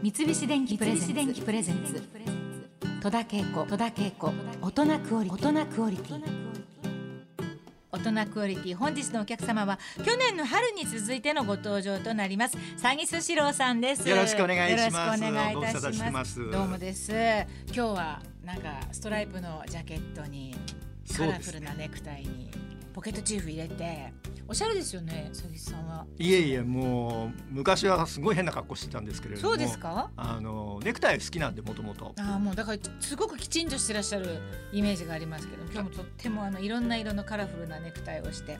三菱電機プレゼンツ。戸田恵子。戸田恵子。大人クオリティ。大人クオリティ。大人クオリティ。本日のお客様は去年の春に続いてのご登場となります詐欺スシローさんです。よろしくお願いします。よろしくお願いいたしまますす。どうもです。今日はなんかストライプのジャケットにカラフルなネクタイにポケットチーフ入れておしゃれですよね佐々木さんは。いえいえもう昔はすごい変な格好してたんですけれども。そうですか？あのネクタイ好きなんでもともとああもうだからすごくきちんとしてらっしゃるイメージがありますけど今日もとってもあのいろんな色のカラフルなネクタイをして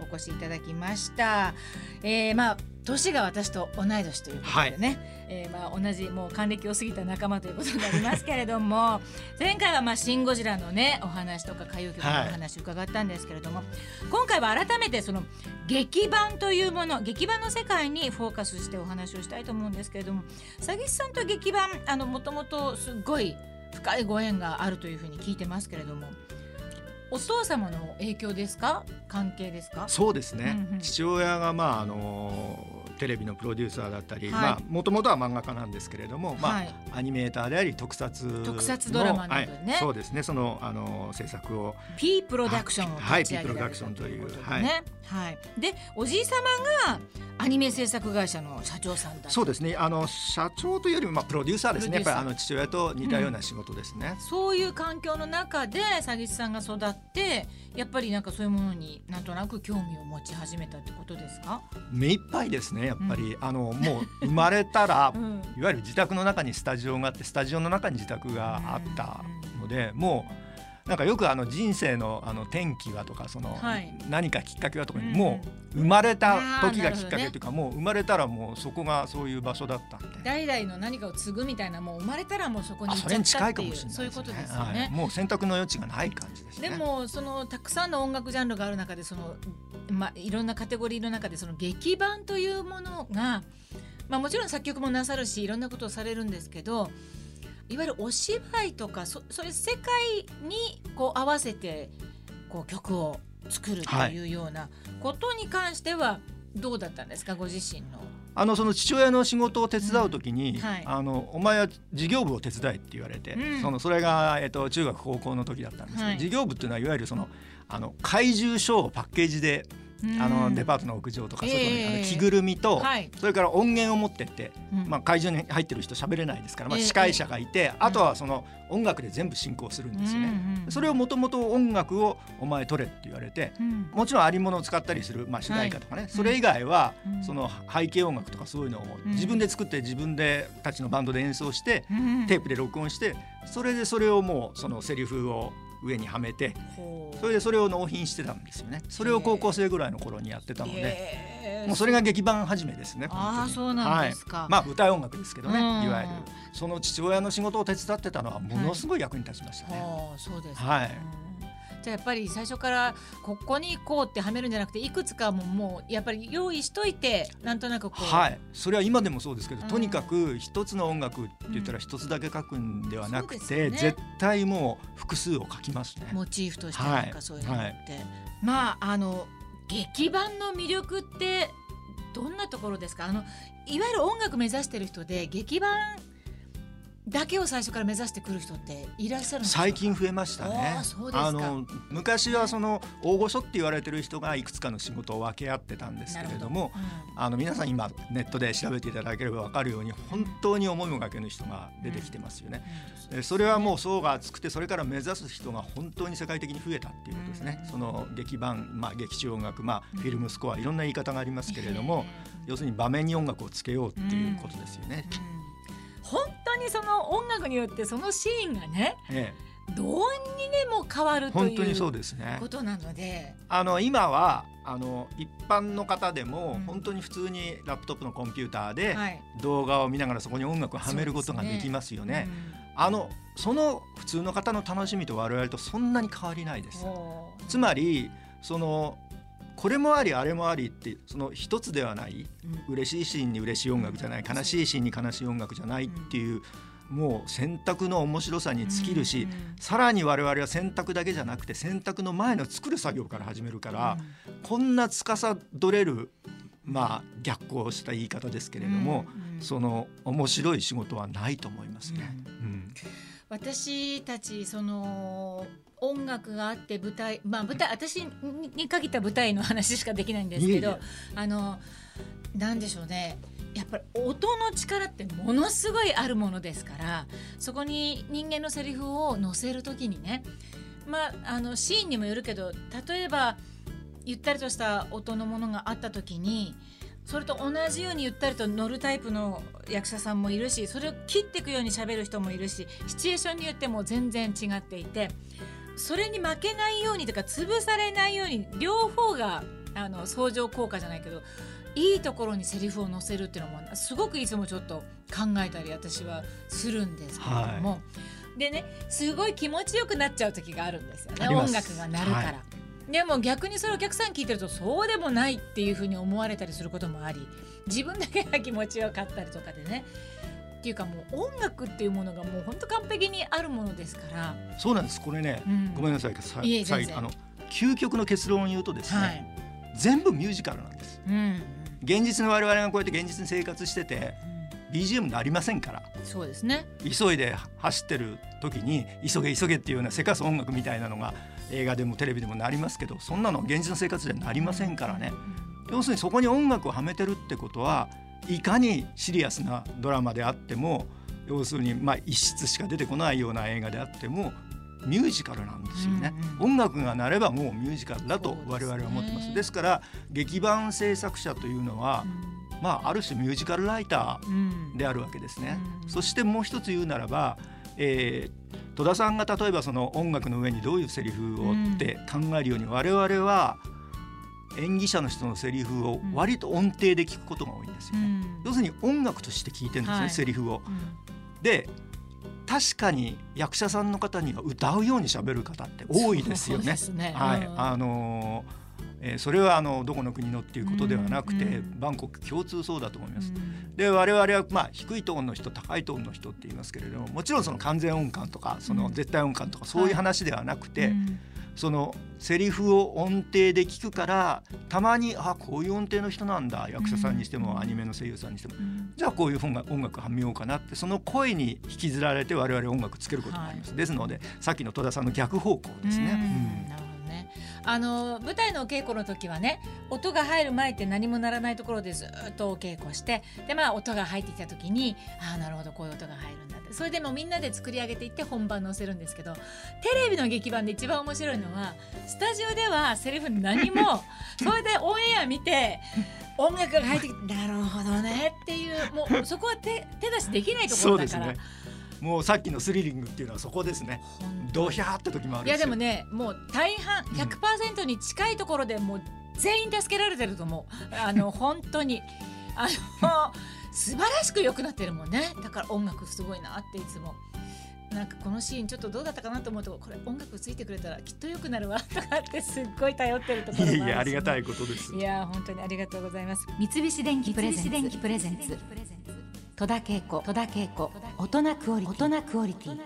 お越しいただきました。えー、まあ年が私と同い年ということでね、えーまあ同じもう還暦を過ぎた仲間ということになりますけれども 前回はまあシンゴジラのねお話とか歌謡曲のお話伺ったんですけれども、今回は改めてその劇版というもの劇版の世界にフォーカスしてお話をしたいと思うんですけれども佐々木さんと劇版あのもともとすごい深いご縁があるというふうに聞いてますけれどもお父様の影響ですか？関係ですか？そうですね、うんうん。父親がまああのテレビのプロデューサーだったり、もともとは漫画家なんですけれども、まあ、はい。アニメーターであり特撮の特撮ドラマなどでね。はい。そうですね。そのあの制作を。P プロダクションをはい。P プロダクションということでねはい、でおじい様がアニメ制作会社の社長さんだそうですね。あの社長というよりもまあプロデューサーですね。やっぱりあの父親と似たような仕事ですね、そういう環境の中で佐木さんが育ってやっぱりなんかそういうものになんとなく興味を持ち始めたってことですか、目いっぱいですねやっぱり、あのもう生まれたら うん。いわゆる自宅の中にスタジオがあってスタジオの中に自宅があったので、もうなんかよくあの人生のあの転機はとかその、はい何かきっかけはとかに、うんもう生まれた時がきっかけというか、もう生まれたらもうそこがそういう場所だったんで。代々の何かを継ぐみたいなもう生まれたらもうそこに行っあそれにちゃったって近いかもしれないいうそういうことですよはいね。もう選択の余地がない感じですね。でもそのたくさんの音楽ジャンルがある中でその、まあ、いろんなカテゴリーの中でその劇版というものが、まあ、もちろん作曲もなさるしいろんなことをされるんですけどいわゆるお芝居とかそそれ世界にこう合わせてこう曲を作るというようなことに関してはどうだったんですか？ご自身の。あのその父親の仕事を手伝うときに、うん。はい。あのお前は事業部を手伝えって言われて、うん。そのそれがえっと中学高校の時だったんですけど、はい。事業部っていうのはいわゆるそのあの怪獣ショーをパッケージで、あのデパートの屋上とかの着ぐるみと、はい。それから音源を持ってって、うん。まあ会場に入ってる人喋れないですから、まあええ。司会者がいて、あとはその音楽で全部進行するんですよね。それをもともと音楽をお前取れって言われて、うん。もちろんありものを使ったりする、まあ、主題歌とかね、それ以外は、うん。その背景音楽とかそういうのをうん。自分で作って自分でたちのバンドで演奏して、うん。テープで録音してそれでそれをもうそのセリフを上にはめてそれでそれを納品してたんですよね。それを高校生ぐらいの頃にやってたので、もうそれが劇版始めですねあそうなんですか。はい、まあ舞台音楽ですけどね、うん。いわゆる。その父親の仕事を手伝ってたのはものすごい役に立ちましたね、はあ、そうですか。はい。うんじゃあやっぱり最初からここに行こうってはめるんじゃなくていくつかももうやっぱり用意しといてなんとなくこう、はい、それは今でもそうですけど、うん。とにかく一つの音楽って言ったら一つだけ書くんではなくて、そうですよね。絶対もう複数を書きますね。モチーフとしてなんかそうい。うのって、はい。まああの劇版の魅力ってどんなところですか？あのいわゆる音楽目指してる人で劇版だけを最初から目指してくる人っていらっしゃる最近増えましたね。あの昔はその大御所って言われてる人がいくつかの仕事を分け合ってたんですけれどもなるあの皆さん今ネットで調べていただければ分かるように本当に思いもがけぬ人が出てきてますよね。ほどでそれはもう層が厚くてそれから目指す人が本当に世界的に増えたっていうことですね。うん。その劇版、まあ、劇中音楽、まあ、フィルムスコアいろんな言い方がありますけれども、要するに場面に音楽をつけようっていうことですよね。にその音楽によってそのシーンがねえどうにでも変わるえ、と本当にそういうですね。こ。となので、あの今はあの一般の方でもうん。本当に普通にラップトップのコンピューターではい。動画を見ながらそこに音楽をはめることができますよね。うん。あのその普通の方の楽しみと我々とそんなに変わりないです。つまりそのこれもありあれもありってその一つではないうん。嬉しいシーンに嬉しい音楽じゃない悲しいシーンに悲しい音楽じゃないっていうもう選択の面白さに尽きるし、うんさらに我々は選択だけじゃなくて選択の前の作る作業から始めるから、こんな司れるまあ逆行した言い方ですけれども、うんうん。その面白い仕事はないと思いますね。うん私たちその音楽があって舞台まあ舞台私にに限った舞台の話しかできないんですけどあのなんでしょうね。やっぱり音の力ってものすごいあるものですからそこに人間のセリフを載せる時にねまああのシーンにもよるけど例えばゆったりとした音のものがあった時にそれと同じようにゆったりと乗るタイプの役者さんもいるしそれを切っていくように喋る人もいるしシチュエーションによっても全然違っていてそれに負けないようにとか潰されないように両方があの相乗効果じゃないけどいいところにセリフを載せるっていうのもすごくいつもちょっと考えたり私はするんですけれども、でねすごい気持ちよくなっちゃう時があるんですよね。音楽が鳴るから。はいでも逆にそれお客さん聞いてるとそうでもないっていうふうに思われたりすることもあり自分だけが気持ちよかったりとかでねっていうかもう音楽っていうものがもう本当完璧にあるものですから、そうなんです。これね、うん。ごめんなさい。さいえ全然。最後あの究極の結論を言うとですね、はい、全部ミュージカルなんです。うん現実の我々がこうやって現実に生活してて BGM になりませんから。うんそうですね。急いで走ってる時に急げ急げっていうようなせかす音楽みたいなのが映画でもテレビでもなりますけどそんなの現実の生活ではなりませんからね。要するにそこに音楽をはめてるってことはいかにシリアスなドラマであっても要するにまあ一室しか出てこないような映画であってもミュージカルなんですよね、うん音楽が鳴ればもうミュージカルだと我々は思ってます。ですから劇版制作者というのは、まあある種ミュージカルライターうん。であるわけですね。うん。そしてもう一つ言うならば、えー戸田さんが例えばその音楽の上にどういうセリフをって考えるように、我々は演技者の人のセリフを割と音程で聞くことが多いんですよね。うん。要するに音楽として聞いてるんですね、はい。セリフを。うん。で確かに役者さんの方には歌うように喋る方って多いですよね。ね。はい、うん。あのーえーそれはあのどこの国のっていうことではなくて、うんうんバンコク共通そうだと思います。うんで我々はまあ低いトーンの人高いトーンの人って言いますけれどももちろんその完全音感とかその絶対音感とかそういう話ではなくて、うんそのセリフを音程で聞くからたまにあこういう音程の人なんだ役者さんにしても、うんアニメの声優さんにしても。うん。じゃあこういう音楽音楽はめようかなってその声に引きずられて我々音楽つけることがあります、ですのでさっきの戸田さんの逆方向ですね。うん。あの舞台のお稽古の時はね音が入る前って何も鳴らないところでずっとお稽古してでまあ音が入ってきた時にああなるほどこういう音が入るんだってそれでもうみんなで作り上げていって本番載せるんですけどテレビの劇版で一番面白いのはスタジオではセリフ何も それでオンエア見て音楽が入ってきてなるほどねっていうもうそこは手手出しできないところだから。もうさっきのスリリングっていうのはそこですね。ドヒャーって時もあるんいやでもねもう大半ん。100%に近いところでもう全員助けられてると思う。あの 本当に。あの素晴らしく良くなってるもんね。だから音楽すごいなっていつも。なんかこのシーンちょっとどうだったかなと思うとこれ音楽ついてくれたらきっと良くなるわとかってすっごい頼ってるところもあるしいえいえありがたいことです。いや本当にありがとうございます。三菱電機プレゼンツ戸田恵子大人クオリティ。